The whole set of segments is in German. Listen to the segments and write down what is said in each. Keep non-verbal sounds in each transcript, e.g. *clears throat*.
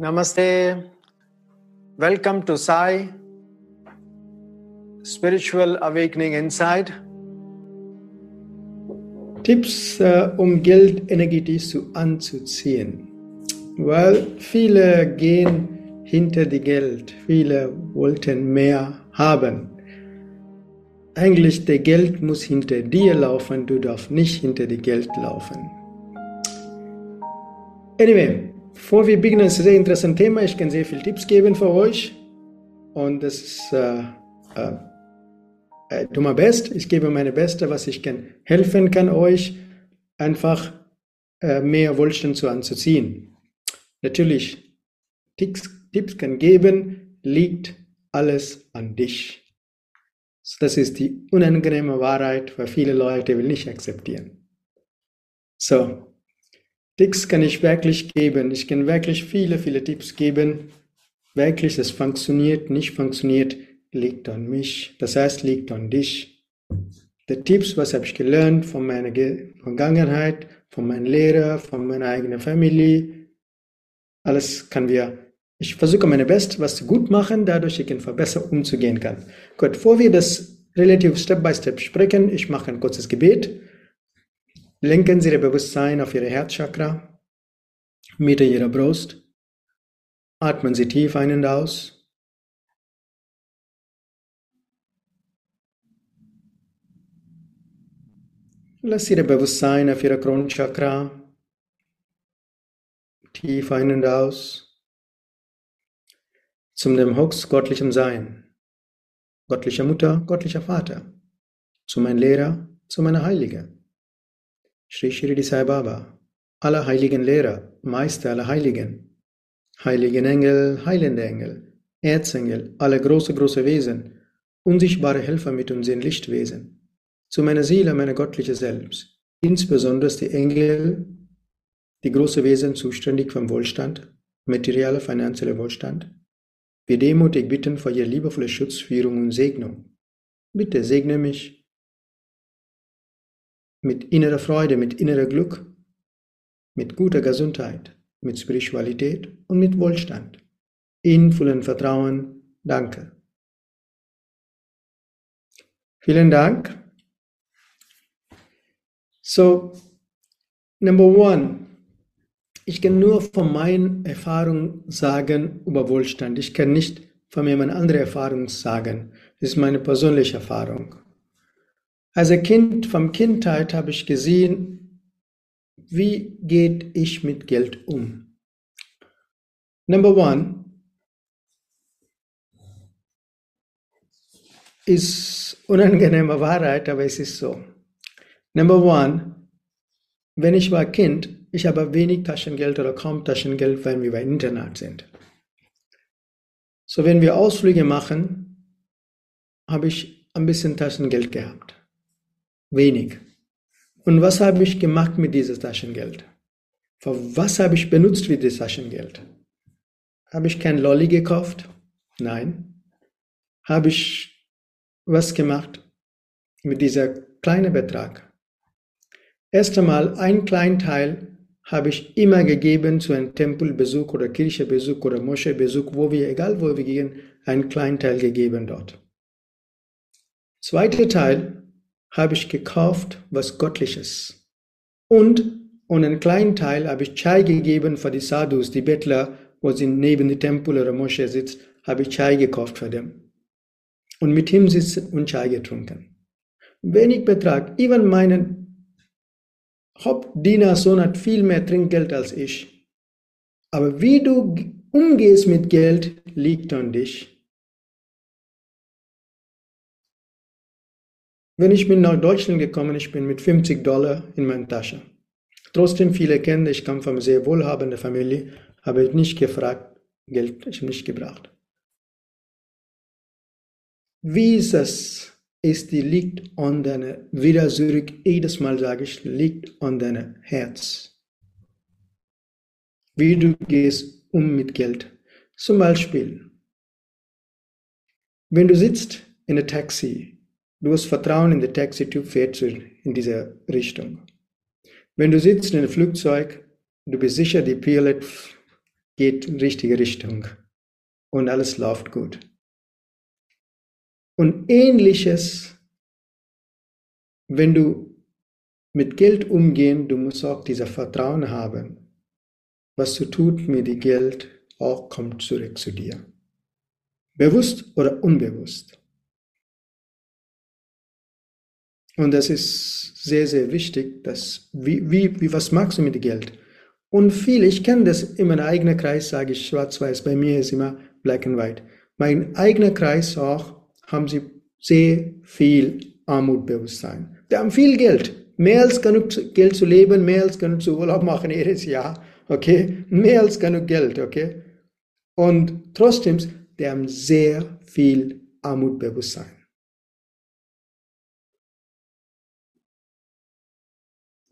Namaste. Welcome to Sai Spiritual Awakening Inside. Tipps, äh, um Geld energetisch zu anzuziehen. Weil viele gehen hinter die Geld, viele wollten mehr haben. Eigentlich, der Geld muss hinter dir laufen, du darfst nicht hinter die Geld laufen. Anyway, bevor wir beginnen, ist ein sehr interessantes Thema. Ich kann sehr viele Tipps geben für euch. Und das ist, äh, äh, äh, tu mein Best. Ich gebe meine Beste, was ich kann helfen kann euch, einfach äh, mehr Wohlstand zu anzuziehen. Natürlich, Tipps, Tipps kann geben, liegt alles an dich. Das ist die unangenehme Wahrheit, weil viele Leute will nicht akzeptieren. So, Tipps kann ich wirklich geben. Ich kann wirklich viele, viele Tipps geben. Wirklich, es funktioniert, nicht funktioniert, liegt an mich. Das heißt, liegt an dich. Die Tipps, was habe ich gelernt von meiner Vergangenheit, von meinem Lehrer, von meiner eigenen Familie. Alles kann wir, ich versuche meine Best, was zu gut machen, dadurch ich einfach besser umzugehen kann. Gut, bevor wir das relativ Step by Step sprechen, ich mache ein kurzes Gebet. Lenken Sie Ihr Bewusstsein auf Ihre Herzchakra, Mitte Ihrer Brust. Atmen Sie tief ein und aus. Lass Ihr Bewusstsein auf Ihrer Kronchakra tief ein und aus zum dem höchst göttlichen Sein, göttlicher Mutter, göttlicher Vater, zu meinem Lehrer, zu meiner Heilige. Sri Shirdi Sai Baba, aller heiligen Lehrer, Meister aller Heiligen, heiligen Engel, heilende Engel, Erzengel, alle große, große Wesen, unsichtbare Helfer mit uns in Lichtwesen, zu meiner Seele, meine göttliche Selbst, insbesondere die Engel, die große Wesen zuständig vom Wohlstand, materieller, finanzieller Wohlstand, wir demutig bitten vor ihr liebevolle Schutzführung und Segnung. Bitte segne mich, mit innerer Freude, mit innerer Glück, mit guter Gesundheit, mit Spiritualität und mit Wohlstand. In vollem Vertrauen. Danke. Vielen Dank. So, number one. Ich kann nur von meinen Erfahrungen sagen über Wohlstand. Ich kann nicht von meine andere Erfahrung sagen. Das ist meine persönliche Erfahrung. Als Kind, vom Kindheit habe ich gesehen, wie geht ich mit Geld um. Number one ist unangenehme Wahrheit, aber es ist so. Number one, wenn ich war Kind, ich habe wenig Taschengeld oder kaum Taschengeld, wenn wir bei Internat sind. So, wenn wir Ausflüge machen, habe ich ein bisschen Taschengeld gehabt. Wenig. Und was habe ich gemacht mit diesem Taschengeld? Für was habe ich benutzt für das Taschengeld? Habe ich kein Lolli gekauft? Nein. Habe ich was gemacht mit dieser kleinen Betrag? Erst einmal ein kleinen Teil habe ich immer gegeben zu einem Tempelbesuch oder Kirchebesuch oder Moscheebesuch, wo wir, egal wo wir gehen, einen kleinen Teil gegeben dort. Zweiter Teil habe ich gekauft was Göttliches. Und, und einen kleinen Teil habe ich Chai gegeben für die Sadhus, die Bettler, wo sie neben dem Tempel oder Moschee sitzt, habe ich Chai gekauft für dem. Und mit ihm sitzen und Chai getrunken. Wenig Betrag, even meinen Hauptdiener-Sohn hat viel mehr Trinkgeld als ich. Aber wie du umgehst mit Geld, liegt an dich. Wenn ich bin nach Deutschland gekommen, ich bin mit 50 Dollar in meiner Tasche. Trotzdem viele kennen, ich komme von einer sehr wohlhabenden Familie, habe ich nicht gefragt, Geld ich nicht gebracht. Wie ist es? Ist die liegt an deiner, wieder zurück, jedes Mal sage ich, liegt an deinem Herz. Wie du gehst um mit Geld. Zum Beispiel, Wenn du sitzt in einem Taxi, du hast Vertrauen in den Taxi-Typ fährt in diese Richtung. Wenn du sitzt in einem Flugzeug, du bist sicher, die Pilot geht in die richtige Richtung und alles läuft gut. Und ähnliches, wenn du mit Geld umgehen, du musst auch dieser Vertrauen haben. Was du tut mit dem Geld, auch kommt zurück zu dir. Bewusst oder unbewusst. Und das ist sehr, sehr wichtig, dass, wie, wie, wie, was magst du mit dem Geld? Und viel, ich kenne das in meinem eigenen Kreis, sage ich schwarz-weiß, bei mir ist immer black and white. Mein eigener Kreis auch, haben sie sehr viel Armutbewusstsein. Die haben viel Geld, mehr als genug Geld zu leben, mehr als genug zu Urlaub machen jedes Jahr, okay? Mehr als genug Geld, okay? Und trotzdem, die haben sehr viel Armutbewusstsein.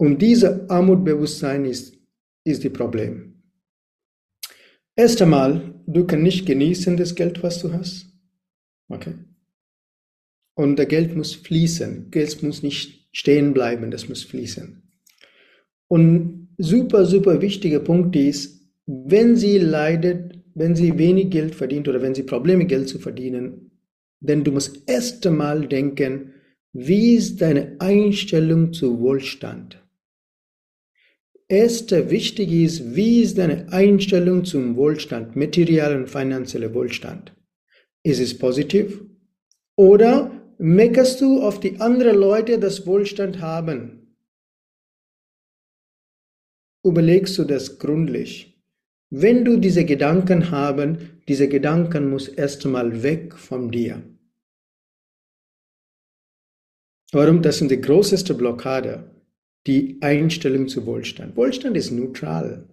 Und dieses Armutbewusstsein ist, ist das Problem. Erst einmal, du kannst nicht genießen das Geld, was du hast. Okay? Und der Geld muss fließen. Geld muss nicht stehen bleiben, das muss fließen. Und super, super wichtiger Punkt ist, wenn sie leidet, wenn sie wenig Geld verdient oder wenn sie Probleme Geld zu verdienen, denn du musst erst einmal denken, wie ist deine Einstellung zu Wohlstand? Erste wichtig ist, wie ist deine Einstellung zum Wohlstand, materieller und finanzieller Wohlstand? Ist es positiv? Oder meckerst du auf die anderen Leute, das Wohlstand haben? Überlegst du das gründlich? Wenn du diese Gedanken haben, diese Gedanken muss erstmal weg von dir. Warum? Das sind die größte Blockade, die Einstellung zu Wohlstand. Wohlstand ist neutral.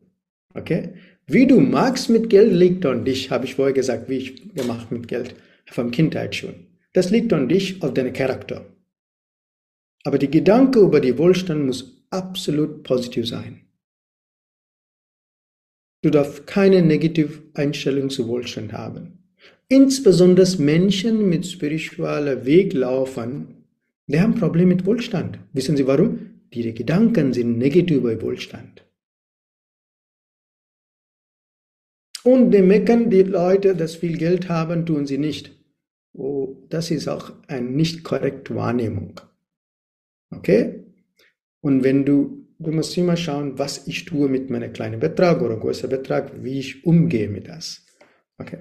Okay? Wie du magst mit Geld liegt an dich, habe ich vorher gesagt, wie ich gemacht mit Geld, vom Kindheit schon. Das liegt an dich, auf deinen Charakter. Aber die Gedanke über die Wohlstand muss absolut positiv sein. Du darfst keine negative Einstellung zu Wohlstand haben. Insbesondere Menschen mit spiritueller Weg laufen, die haben Probleme mit Wohlstand. Wissen Sie warum? Ihre Gedanken sind negativ über Wohlstand. Und die meckern die Leute, dass viel Geld haben, tun sie nicht. Oh, das ist auch eine nicht korrekte Wahrnehmung. Okay? Und wenn du, du musst immer schauen, was ich tue mit meinem kleinen Betrag oder großen Betrag, wie ich umgehe mit das. Okay?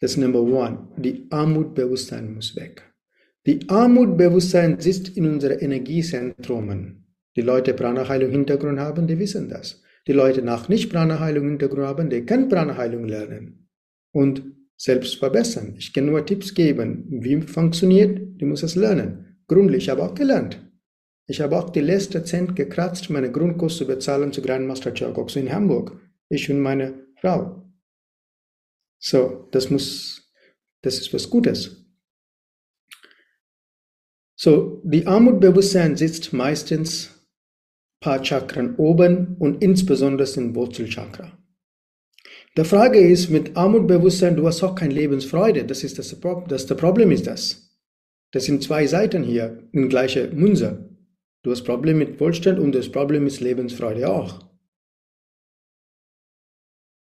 Das ist Number one. Die Armutbewusstsein muss weg. Die Armutbewusstsein sitzt in unseren Energiezentrumen. Die Leute Prana-Heilung Hintergrund haben, die wissen das. Die Leute nach nicht Prana-Heilung Hintergrund haben, die können Prana-Heilung lernen. Und selbst verbessern. Ich kann nur Tipps geben, wie funktioniert, du musst es lernen. Gründlich, ich habe auch gelernt. Ich habe auch die letzte Cent gekratzt, meine Grundkurs zu bezahlen zu Grandmaster Chogox in Hamburg. Ich und meine Frau. So, das muss, das ist was Gutes. So, die Armutbewusstsein sitzt meistens paar Chakren oben und insbesondere im Wurzelchakra. Die Frage ist, mit Armutbewusstsein, du hast auch keine Lebensfreude. Das ist das, das, das Problem ist das. Das sind zwei Seiten hier in gleicher Münze. Du hast Problem mit Wohlstand und das Problem ist Lebensfreude auch.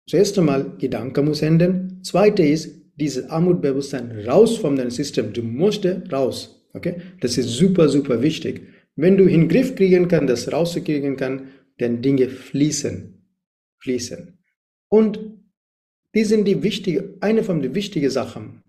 Zuerst einmal, Gedanke muss ändern. Zweite ist, dieses Armutbewusstsein raus von deinem System. Du musst raus. Okay? Das ist super, super wichtig. Wenn du in den Griff kriegen kannst, das rauszukriegen kann, dann Dinge fließen. Fließen. Und die sind die wichtige, eine von den wichtigen Sachen.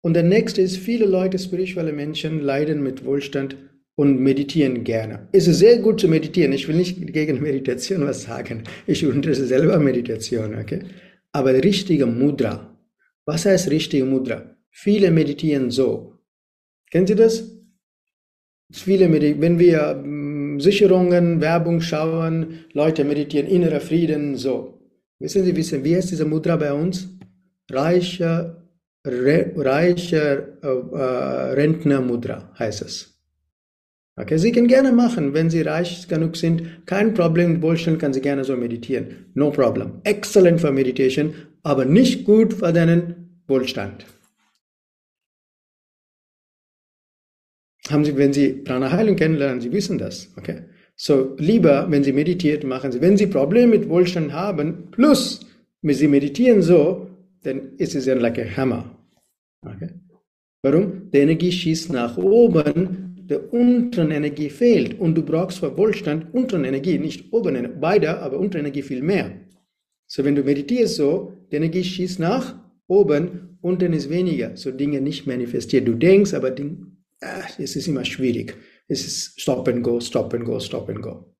Und der nächste ist, viele Leute, spirituelle Menschen, leiden mit Wohlstand und meditieren gerne. Es ist sehr gut zu meditieren. Ich will nicht gegen Meditation was sagen. Ich unterstütze selber Meditation, okay? Aber richtige Mudra. Was heißt richtige Mudra? Viele meditieren so. Kennen Sie das? Viele meditieren, wenn wir Sicherungen, Werbung schauen, Leute meditieren, innerer Frieden, so. Wissen Sie, wissen, wie heißt diese Mudra bei uns? Reicher, Re, reicher äh, äh, Rentner-Mudra heißt es. Okay, Sie können gerne machen, wenn Sie reich genug sind, kein Problem, Wohlstand kann Sie gerne so meditieren. No problem. Excellent for meditation, aber nicht gut für deinen Wohlstand. Haben Sie, wenn Sie Prana Heilung kennenlernen, Sie wissen das, okay? So, lieber, wenn Sie meditiert, machen Sie, wenn Sie Probleme mit Wohlstand haben, plus, wenn Sie meditieren so, dann ist es ja like a hammer. Okay? Warum? Die Energie schießt nach oben, der unteren Energie fehlt und du brauchst für Wohlstand unteren Energie, nicht oben, beide, aber unteren Energie viel mehr. So, wenn du meditierst so, die Energie schießt nach oben, unten ist weniger, so Dinge nicht manifestiert. Du denkst, aber Ding, ah, es ist immer schwierig. Es ist Stop and Go, Stop and Go, Stop and Go.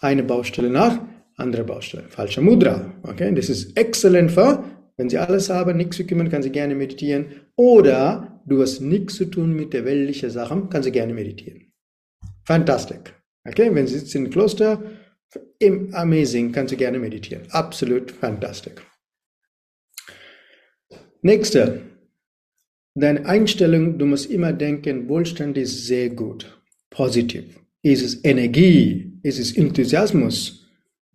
Eine Baustelle nach, andere Baustelle. Falscher Mudra. Okay, das ist exzellent für, wenn Sie alles haben, nichts zu kümmern, kann Sie gerne meditieren. Oder du hast nichts zu tun mit der weltlichen Sachen, kann Sie gerne meditieren. Fantastic. Okay, wenn Sie sitzen im Kloster, im amazing, kann Sie gerne meditieren. Absolut fantastic. Nächste. Deine Einstellung, du musst immer denken, Wohlstand ist sehr gut positiv? Ist es Energie? Ist es Enthusiasmus?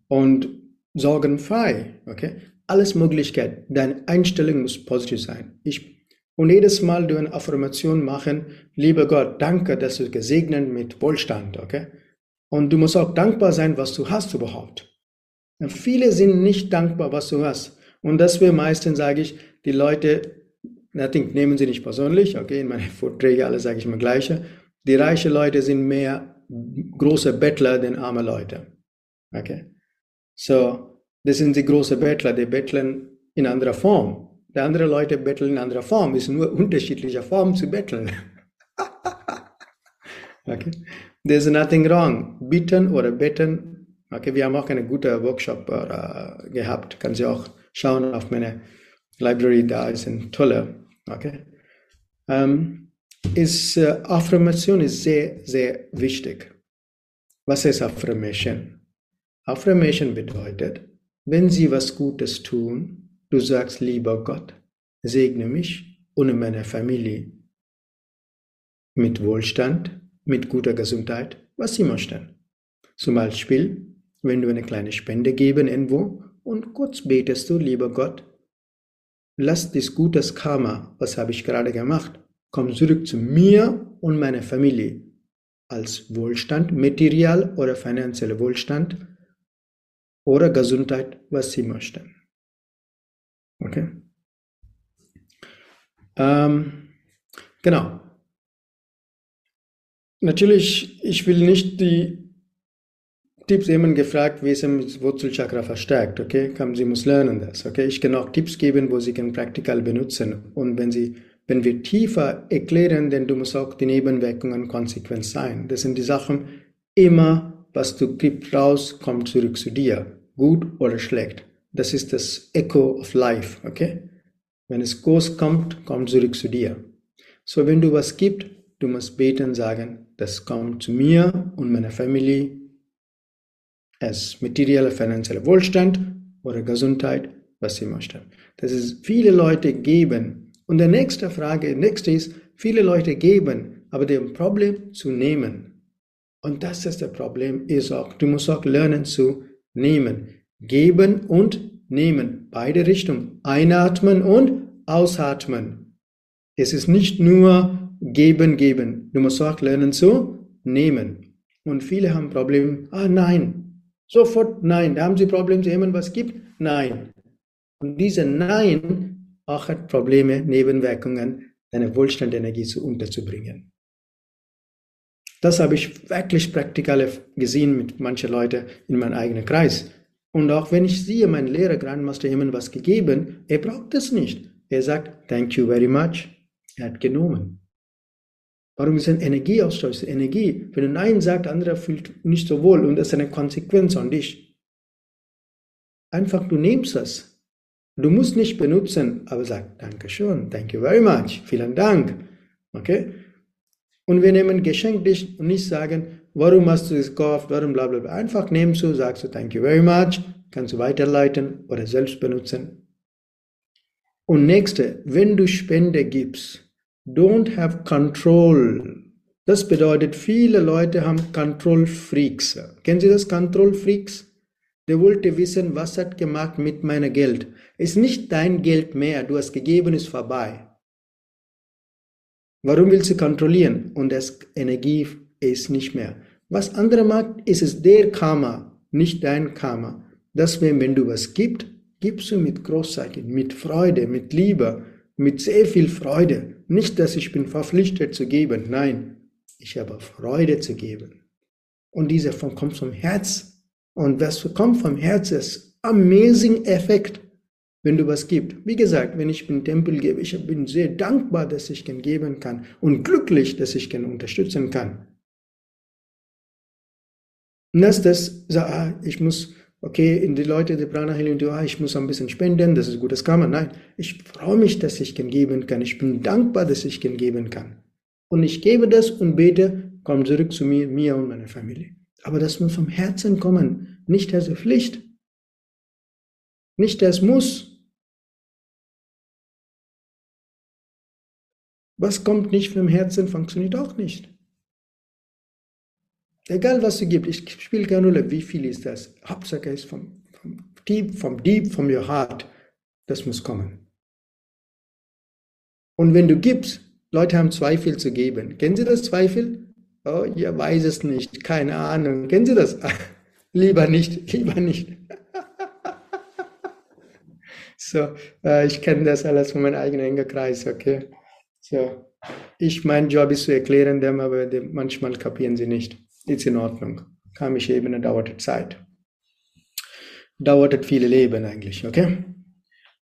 Und sorgenfrei? Okay? Alles Möglichkeit. Deine Einstellung muss positiv sein. Ich, und jedes Mal du eine Affirmation machen, lieber Gott, danke, dass du gesegnet mit Wohlstand, okay? Und du musst auch dankbar sein, was du hast überhaupt. Und viele sind nicht dankbar, was du hast. Und deswegen meistens sage ich, die Leute, nothing, nehmen sie nicht persönlich, okay? In meinen *laughs* Vorträgen alle sage ich immer gleiche. Die reichen Leute sind mehr große Bettler denn arme Leute. Okay? So, das sind die großen Bettler, die betteln in anderer Form. Die anderen Leute betteln in anderer Form. Ist nur unterschiedliche Formen zu betteln. *laughs* okay? There's nothing wrong. Bitten oder betten. Okay, wir haben auch einen guten Workshop uh, gehabt. Kann Sie auch schauen auf meine Library, da ist ein toller. Okay. Ähm, ist äh, Affirmation ist sehr, sehr wichtig. Was ist Affirmation? Affirmation bedeutet, wenn Sie was Gutes tun, du sagst, lieber Gott, segne mich und meine Familie mit Wohlstand, mit guter Gesundheit, was Sie möchten. Zum Beispiel, wenn du eine kleine Spende geben irgendwo und kurz betest du, lieber Gott, lass das gutes Karma, was habe ich gerade gemacht, Komm zurück zu mir und meiner Familie als Wohlstand, material oder finanzieller Wohlstand oder Gesundheit, was sie möchten. Okay? Ähm, genau. Natürlich, ich will nicht die Tipps jemand gefragt, wie es im Wurzelchakra verstärkt, okay? Sie muss lernen das, okay? Ich kann auch Tipps geben, wo Sie können praktikal benutzen. Und wenn Sie wenn wir tiefer erklären, denn du musst auch die Nebenwirkungen konsequent sein. Das sind die Sachen, immer was du gibst raus, kommt zurück zu dir. Gut oder schlecht. Das ist das Echo of Life, okay? Wenn es groß kommt, kommt zurück zu dir. So, wenn du was gibst, du musst beten, sagen, das kommt zu mir und meiner Familie als materieller, finanzieller Wohlstand oder Gesundheit, was sie möchten. Das ist, viele Leute geben und die nächste Frage, nächste ist, viele Leute geben, aber dem Problem zu nehmen. Und das ist das Problem, ist auch, du musst auch lernen zu nehmen. Geben und nehmen. Beide Richtungen. Einatmen und ausatmen. Es ist nicht nur geben, geben. Du musst auch lernen zu nehmen. Und viele haben Probleme. Ah, nein. Sofort nein. Da haben sie Probleme, jemand was gibt? Nein. Und diese Nein auch hat Probleme, Nebenwirkungen, deine Wohlstandenergie zu unterzubringen. Das habe ich wirklich praktikal gesehen mit manchen Leuten in meinem eigenen Kreis. Und auch wenn ich sehe, mein Lehrer Grandmaster jemand was gegeben, er braucht das nicht. Er sagt, thank you very much. Er hat genommen. Warum ist ein Energieaustausch? Energie. Wenn du Nein sagst, anderer fühlt nicht so wohl und das ist eine Konsequenz an dich. Einfach, du nimmst das. Du musst nicht benutzen, aber sag Dankeschön, thank you very much, vielen Dank. Okay? Und wir nehmen Geschenk dich und nicht sagen, warum hast du es gekauft, warum bla bla bla. Einfach nehmen du, sagst du thank you very much, kannst du weiterleiten oder selbst benutzen. Und nächste, wenn du Spende gibst, don't have control. Das bedeutet, viele Leute haben Control Freaks. Kennen Sie das Control Freaks? Der wollte wissen, was hat gemacht mit meinem Geld. Ist nicht dein Geld mehr, du hast gegeben, ist vorbei. Warum willst du kontrollieren? Und das Energie ist nicht mehr. Was andere macht, ist es der Karma, nicht dein Karma. Deswegen, wenn du was gibst, gibst du mit Großzeichen, mit Freude, mit Liebe, mit sehr viel Freude. Nicht, dass ich bin verpflichtet zu geben, nein, ich habe Freude zu geben. Und dieser kommt vom Herz. Und was kommt vom Herz ist amazing Effekt wenn du was gibst. Wie gesagt, wenn ich den Tempel gebe, ich bin sehr dankbar, dass ich ihn geben kann und glücklich, dass ich ihn unterstützen kann. Ah, ich muss, okay, in die Leute, die Prana Healing, ah, ich muss ein bisschen spenden, das ist gutes Karma. Nein, ich freue mich, dass ich ihn geben kann. Ich bin dankbar, dass ich ihn geben kann. Und ich gebe das und bete, komm zurück zu mir, mir und meiner Familie. Aber das muss vom Herzen kommen, nicht als Pflicht, nicht als Muss. Was kommt nicht vom Herzen, funktioniert auch nicht. Egal was du gibst, ich spiele keine Rolle, wie viel ist das. Hauptsache ist vom, vom Deep, vom Deep, from your heart. Das muss kommen. Und wenn du gibst, Leute haben Zweifel zu geben. Kennen Sie das Zweifel? Oh, ihr weiß es nicht, keine Ahnung. Kennen Sie das? *laughs* lieber nicht, *laughs* lieber nicht. *laughs* so, äh, ich kenne das alles von meinem eigenen engen Kreis, okay? So, ich, mein Job ist zu erklären dem, aber dem, manchmal kapieren sie nicht. Ist in Ordnung. Karmische Ebene dauert Zeit. Dauert viele Leben eigentlich, okay?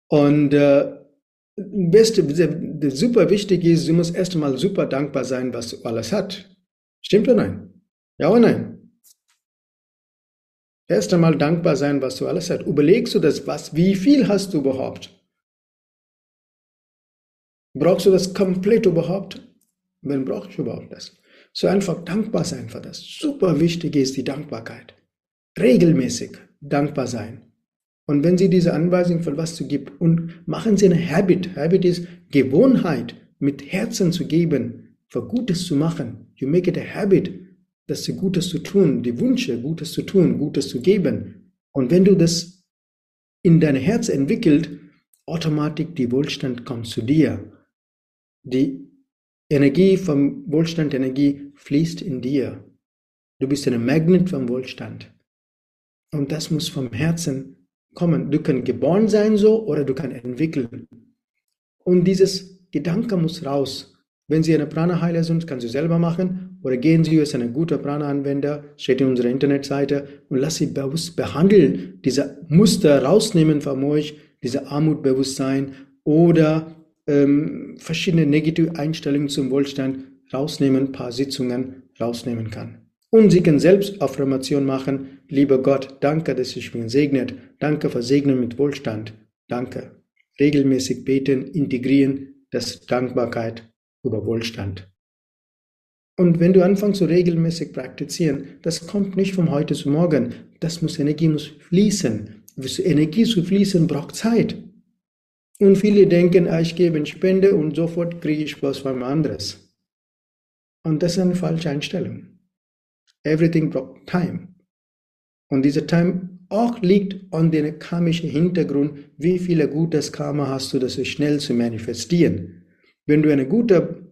Und äh, beste, super wichtig ist, du musst erst einmal super dankbar sein, was du alles hat. Stimmt oder nein? Ja oder nein? Erst einmal dankbar sein, was du alles hast. Überlegst du das, was, wie viel hast du überhaupt? Brauchst du das komplett überhaupt? Wen brauche ich überhaupt das? So einfach dankbar sein für das. Super wichtig ist die Dankbarkeit. Regelmäßig dankbar sein. Und wenn Sie diese Anweisung von was zu geben und machen Sie eine Habit. Habit ist Gewohnheit, mit Herzen zu geben, für Gutes zu machen. You make it a habit, dass Sie Gutes zu tun, die Wünsche, Gutes zu tun, Gutes zu geben. Und wenn du das in dein Herz entwickelt, automatisch die Wohlstand kommt zu dir. Die Energie vom Wohlstand, Energie fließt in dir. Du bist ein Magnet vom Wohlstand. Und das muss vom Herzen kommen. Du kannst geboren sein so oder du kannst entwickeln. Und dieses Gedanke muss raus. Wenn Sie eine Prana-Heiler sind, können Sie selber machen oder gehen Sie als ein guter Prana-Anwender, steht in unserer Internetseite und lass Sie bewusst behandeln, diese Muster rausnehmen von euch, diese Armutbewusstsein oder ähm, verschiedene negative Einstellungen zum Wohlstand rausnehmen, ein paar Sitzungen rausnehmen kann. Und sie können selbst Affirmation machen, lieber Gott, danke, dass ich mich segnet, danke für Segnen mit Wohlstand, danke. Regelmäßig beten, integrieren, das Dankbarkeit über Wohlstand. Und wenn du anfängst zu regelmäßig praktizieren, das kommt nicht von heute zu morgen. Das muss Energie muss fließen. Für Energie zu fließen braucht Zeit. Und viele denken, ah, ich gebe eine Spende und sofort kriege ich was von anderes. Und das ist eine falsche Einstellung. Everything braucht Time. Und diese Time auch liegt an dem karmischen Hintergrund, wie viel gutes Karma hast du, das schnell zu manifestieren. Wenn du eine gute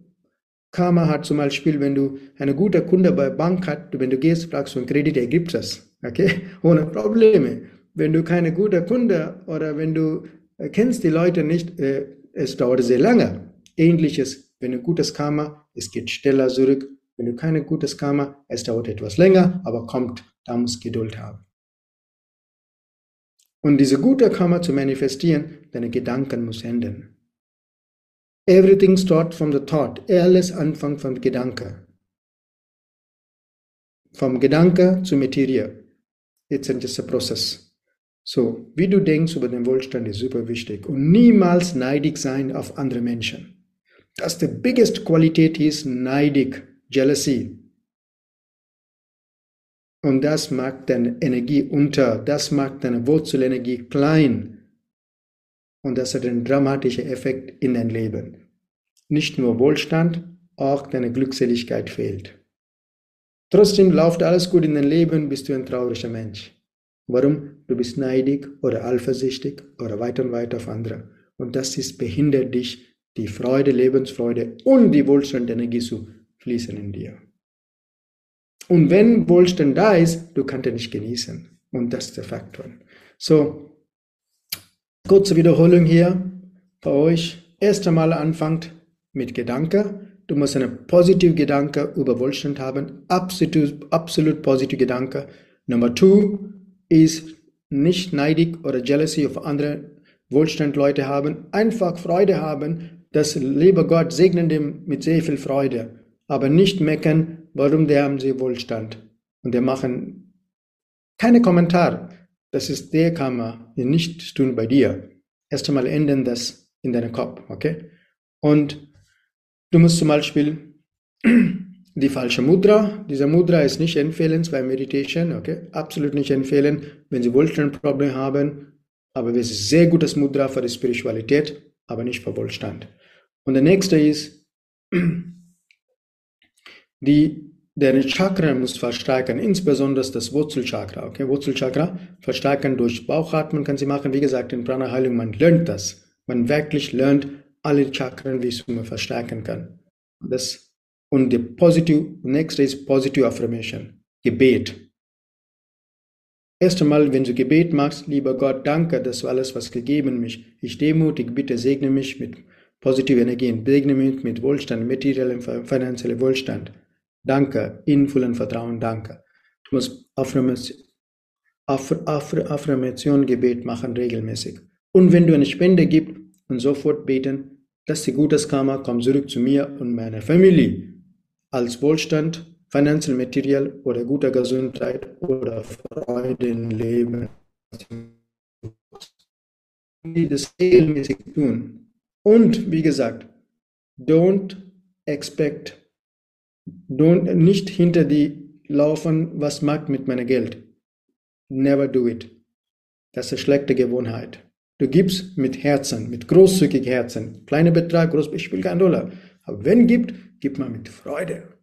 Karma hast, zum Beispiel, wenn du eine gute Kunde bei Bank hast, wenn du gehst, fragst du einen Kredit, er gibt es, okay, *laughs* ohne Probleme. Wenn du keine gute Kunde oder wenn du kennst die Leute nicht, äh, es dauert sehr lange. Ähnliches, wenn du gutes Karma, es geht schneller zurück. Wenn du keine gutes Karma, es dauert etwas länger, aber kommt, da muss Geduld haben. Und diese gute Karma zu manifestieren, deine Gedanken muss ändern. Everything starts from the thought. Alles anfängt vom Gedanke. Vom Gedanke zur Materie. It's just a process. So, wie du denkst über den Wohlstand ist super wichtig und niemals neidig sein auf andere Menschen. Das die biggest Qualität ist neidig, Jealousy. Und das macht deine Energie unter, das macht deine Wurzelenergie klein. Und das hat einen dramatischen Effekt in dein Leben. Nicht nur Wohlstand, auch deine Glückseligkeit fehlt. Trotzdem läuft alles gut in dein Leben, bist du ein trauriger Mensch. Warum? Du bist neidig oder eifersüchtig oder weiter und weiter auf andere. Und das ist, behindert dich, die Freude, Lebensfreude und die Wohlstand Energie zu fließen in dir. Und wenn Wohlstand da ist, du kannst ihn nicht genießen. Und das ist der Faktor. So, kurze Wiederholung hier bei euch. Erst einmal anfangt mit Gedanke. Du musst einen positiven Gedanke über Wohlstand haben. Absolut, absolut positive Gedanke. Nummer two ist nicht neidig oder jealousy auf andere Wohlstandleute haben. Einfach Freude haben. Das lieber Gott segnen dem mit sehr viel Freude. Aber nicht meckern, warum der haben sie Wohlstand. Und der machen keine Kommentar. Das ist der Kammer, die nicht tun bei dir. Erst einmal ändern das in deinem Kopf, okay? Und du musst zum Beispiel die falsche Mudra. Diese Mudra ist nicht empfehlenswert bei Meditation, okay? Absolut nicht empfehlen, wenn Sie Wohlstandprobleme haben. Aber es ist sehr gutes Mudra für die Spiritualität, aber nicht für Wohlstand. Und der nächste ist, *clears throat* die Deine Chakra muss verstärken, insbesondere das Wurzelchakra. Okay, Wurzelchakra verstärken durch Bauchatmen kann sie machen. Wie gesagt, in Prana Heilung, man lernt das. Man wirklich lernt alle Chakren, wie man verstärken kann. Das, und die positive, nächste ist Positive Affirmation. Gebet. Erst einmal, wenn du Gebet machst, lieber Gott, danke, dass du alles, was gegeben mich. Ich demutig, bitte segne mich mit positiven Energien, segne mich mit Wohlstand, materiellem, finanziellem Wohlstand. Danke, in vollem Vertrauen, danke. Du musst Affirmation, Affirmation, Gebet machen regelmäßig. Und wenn du eine Spende gibst und sofort beten, dass die gutes Karma kommt zurück zu mir und meiner Familie als Wohlstand, finanziell, materiell oder guter Gesundheit oder Freude im Leben. Das regelmäßig tun. Und wie gesagt, don't expect Don't, nicht hinter die laufen, was macht mit meinem Geld. Never do it. Das ist eine schlechte Gewohnheit. Du gibst mit Herzen, mit großzügig Herzen. Kleiner Betrag, groß, ich will keinen Dollar. Aber wenn gibt, gibt man mit Freude.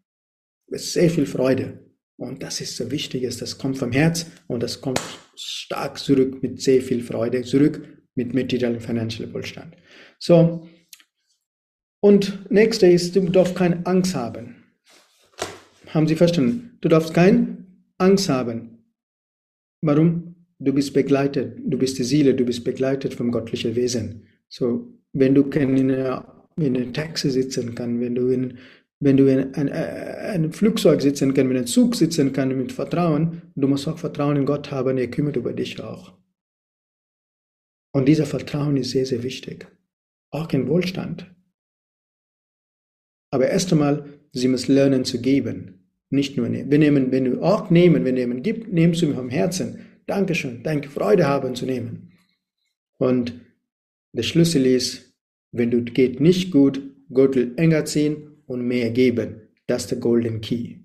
Mit sehr viel Freude. Und das ist so wichtig, das kommt vom Herz und das kommt stark zurück mit sehr viel Freude, zurück mit materiellem Financial Wohlstand. So. Und nächste ist, du darfst keine Angst haben. Haben Sie verstanden? Du darfst keine Angst haben. Warum? Du bist begleitet, du bist die Seele, du bist begleitet vom göttlichen Wesen. So, wenn du in einer, in einer Taxi sitzen kannst, wenn du in, wenn du in ein, ein Flugzeug sitzen kannst, in einem Zug sitzen kannst mit Vertrauen, du musst auch Vertrauen in Gott haben, er kümmert über dich auch. Und dieser Vertrauen ist sehr, sehr wichtig. Auch in Wohlstand. Aber erst einmal, sie muss lernen zu geben. Nicht nur nehmen. Wir nehmen, wenn du auch nehmen, wir nehmen, gib, nimmst du vom Herzen. Dankeschön, danke, Freude haben zu nehmen. Und der Schlüssel ist, wenn du geht nicht gut, Gürtel enger ziehen und mehr geben. Das ist der Golden Key.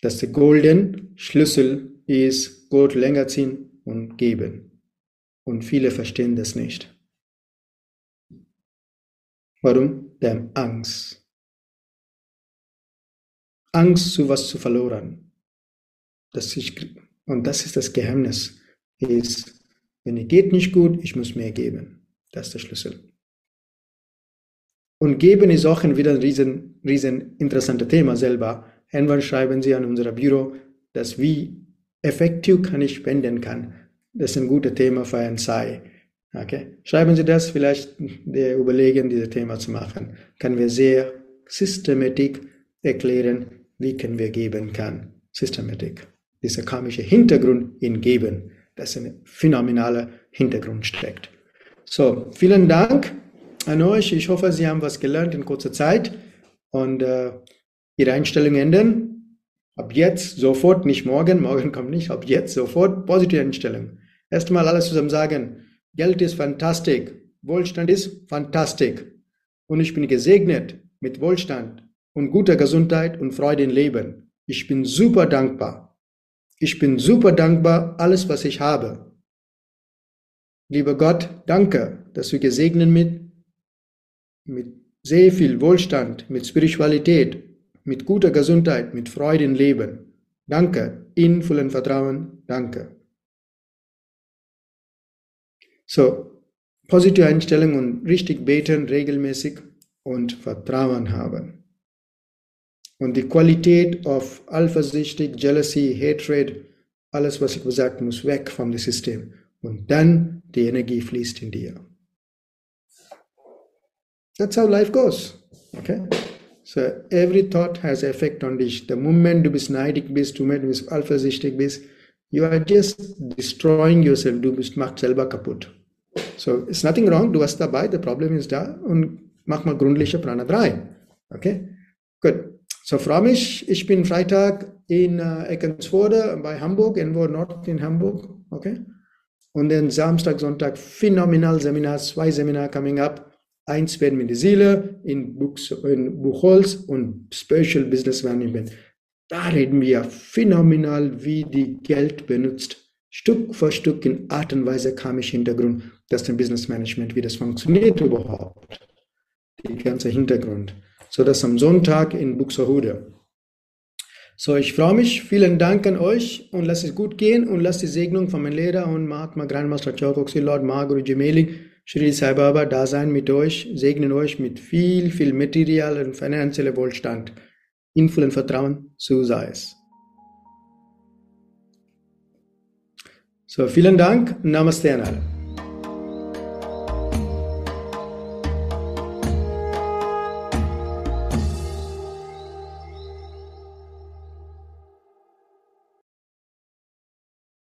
Das ist der Golden Schlüssel ist Gürtel enger ziehen und geben. Und viele verstehen das nicht. Warum? Haben Angst. Angst, zu was zu verloren. Das ich, und das ist das Geheimnis. Ist, wenn es geht nicht gut, ich muss mehr geben. Das ist der Schlüssel. Und geben ist auch wieder ein riesen, riesen interessantes Thema selber. Irgendwann schreiben Sie an unser Büro, dass wie effektiv kann ich spenden kann. Das ist ein gutes Thema für ein Sei. Okay? Schreiben Sie das, vielleicht wir überlegen, dieses Thema zu machen. Können wir sehr systematisch erklären, wie können wir geben kann. Systematik. Dieser karmische Hintergrund in Geben, das ein phänomenaler Hintergrund steckt. So, vielen Dank an euch. Ich hoffe, Sie haben was gelernt in kurzer Zeit und äh, Ihre Einstellung ändern. Ab jetzt sofort, nicht morgen, *laughs* morgen kommt nicht, ab jetzt sofort positive Einstellung. Erstmal alles zusammen sagen, Geld ist fantastisch, Wohlstand ist fantastisch und ich bin gesegnet mit Wohlstand und guter Gesundheit und Freude im Leben. Ich bin super dankbar. Ich bin super dankbar, alles, was ich habe. Lieber Gott, danke, dass du gesegnet mit, mit sehr viel Wohlstand, mit Spiritualität, mit guter Gesundheit, mit Freude im Leben. Danke. In vollen Vertrauen. Danke. So, positive Einstellung und richtig beten regelmäßig und Vertrauen haben. Und die Qualität auf Eifersüchtig, Jealousy, Hatred, alles, was ich gesagt muss, weg vom System. Und dann die Energie fließt in dir. That's how life goes. Okay? So every thought has effect on dich. The moment du bist neidig bist, du bist eifersüchtig bist, you are just destroying yourself. Du bist, macht selber kaputt. So it's nothing wrong. Du warst dabei, the problem ist da und mach mal gründliche Prana 3. Okay? Gut. So freue mich. Ich bin Freitag in uh, Eckensforde bei Hamburg, irgendwo Nord in Hamburg. Okay? Und dann Samstag, Sonntag phänomenal Seminar, zwei Seminar coming up. Eins werden mit der Seele in, Buch, in Buchholz und Special Business Management. Da reden wir phänomenal, wie die Geld benutzt. Stück für Stück in Art und Weise kam ich Hintergrund, dass dem Business Management, wie das funktioniert überhaupt. Die ganze Hintergrund. So das am Sonntag in Buxtehude. So, ich freue mich. Vielen Dank an euch und lasst es gut gehen und lasst die Segnung von meinem Lehrer und Mahatma Grandmaster Chokoksi Lord Maguru Jemeli, Shri Sai Baba da sein mit euch, segnen euch mit viel, viel Material und finanzieller Wohlstand. In vollem Vertrauen, so sei es. So, vielen Dank. Namaste an alle.